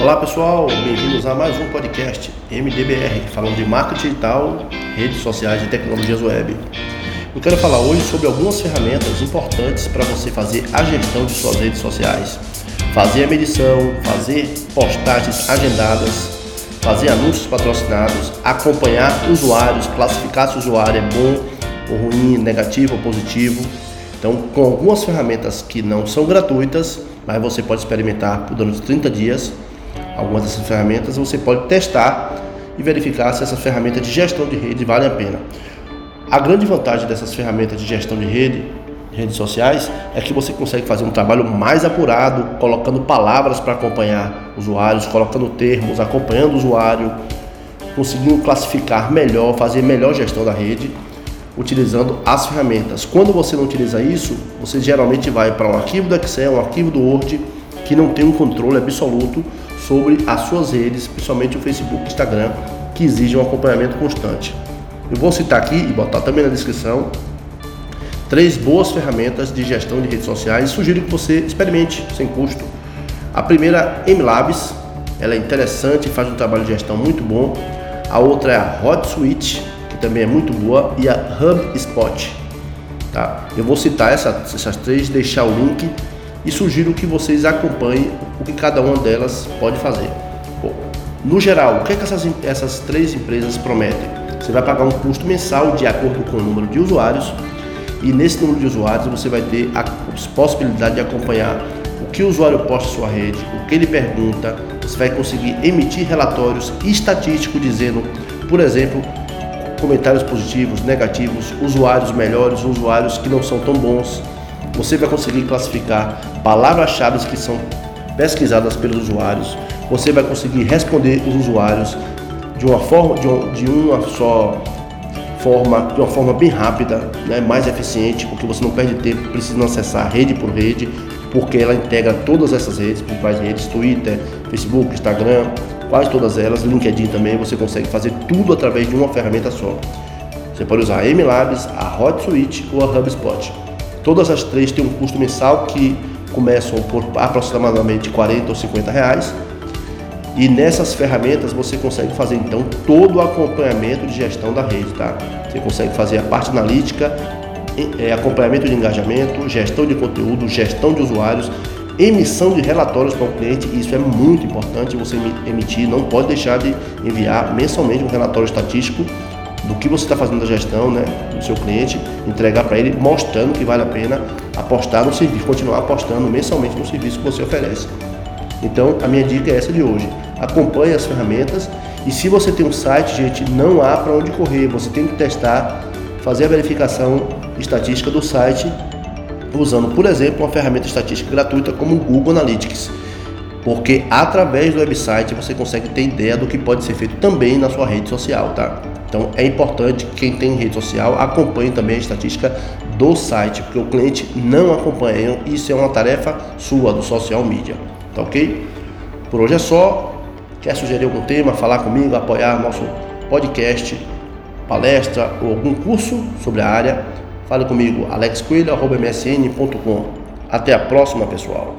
Olá pessoal, bem-vindos a mais um podcast MDBR, falando de marketing digital, redes sociais e tecnologias web. Eu quero falar hoje sobre algumas ferramentas importantes para você fazer a gestão de suas redes sociais, fazer a medição, fazer postagens agendadas, fazer anúncios patrocinados, acompanhar usuários, classificar se o usuário é bom ou ruim, negativo ou positivo. Então, com algumas ferramentas que não são gratuitas, mas você pode experimentar por durante 30 dias, algumas dessas ferramentas, você pode testar e verificar se essas ferramentas de gestão de rede valem a pena. A grande vantagem dessas ferramentas de gestão de rede, redes sociais, é que você consegue fazer um trabalho mais apurado, colocando palavras para acompanhar usuários, colocando termos, acompanhando o usuário, conseguindo classificar melhor, fazer melhor gestão da rede, utilizando as ferramentas. Quando você não utiliza isso, você geralmente vai para um arquivo do Excel, um arquivo do Word, que não tem um controle absoluto sobre as suas redes, principalmente o Facebook e Instagram, que exigem um acompanhamento constante. Eu vou citar aqui e botar também na descrição três boas ferramentas de gestão de redes sociais e sugiro que você experimente sem custo. A primeira, MLabs, ela é interessante, faz um trabalho de gestão muito bom. A outra é a HotSuite, que também é muito boa, e a HubSpot. Tá? Eu vou citar essa, essas três, deixar o link e sugiro que vocês acompanhem o que cada uma delas pode fazer. Bom, no geral, o que, é que essas, essas três empresas prometem? Você vai pagar um custo mensal de acordo com o número de usuários e nesse número de usuários você vai ter a possibilidade de acompanhar o que o usuário posta em sua rede, o que ele pergunta, você vai conseguir emitir relatórios estatísticos dizendo, por exemplo, comentários positivos, negativos, usuários melhores, usuários que não são tão bons, você vai conseguir classificar palavras-chave que são pesquisadas pelos usuários. Você vai conseguir responder os usuários de uma forma, de, uma, de uma só forma, de uma forma bem rápida, né, mais eficiente, porque você não perde tempo precisando acessar rede por rede, porque ela integra todas essas redes, principais redes, Twitter, Facebook, Instagram, quase todas elas, LinkedIn também, você consegue fazer tudo através de uma ferramenta só. Você pode usar a MLabs, a HotSuite ou a HubSpot. Todas as três têm um custo mensal que começam por aproximadamente 40 ou 50 reais. E nessas ferramentas você consegue fazer então todo o acompanhamento de gestão da rede, tá? Você consegue fazer a parte analítica, é, acompanhamento de engajamento, gestão de conteúdo, gestão de usuários, emissão de relatórios para o cliente. Isso é muito importante você emitir, não pode deixar de enviar mensalmente um relatório estatístico do que você está fazendo da gestão, né, do seu cliente, entregar para ele, mostrando que vale a pena apostar no serviço, continuar apostando mensalmente no serviço que você oferece. Então, a minha dica é essa de hoje. Acompanhe as ferramentas e se você tem um site, gente, não há para onde correr. Você tem que testar, fazer a verificação estatística do site usando, por exemplo, uma ferramenta estatística gratuita como o Google Analytics. Porque através do website você consegue ter ideia do que pode ser feito também na sua rede social, tá? Então é importante que quem tem rede social acompanhe também a estatística do site, porque o cliente não acompanha. Isso é uma tarefa sua do social media, tá ok? Por hoje é só. Quer sugerir algum tema, falar comigo, apoiar nosso podcast, palestra ou algum curso sobre a área? Fale comigo, alexcoelho.msn.com. Até a próxima, pessoal.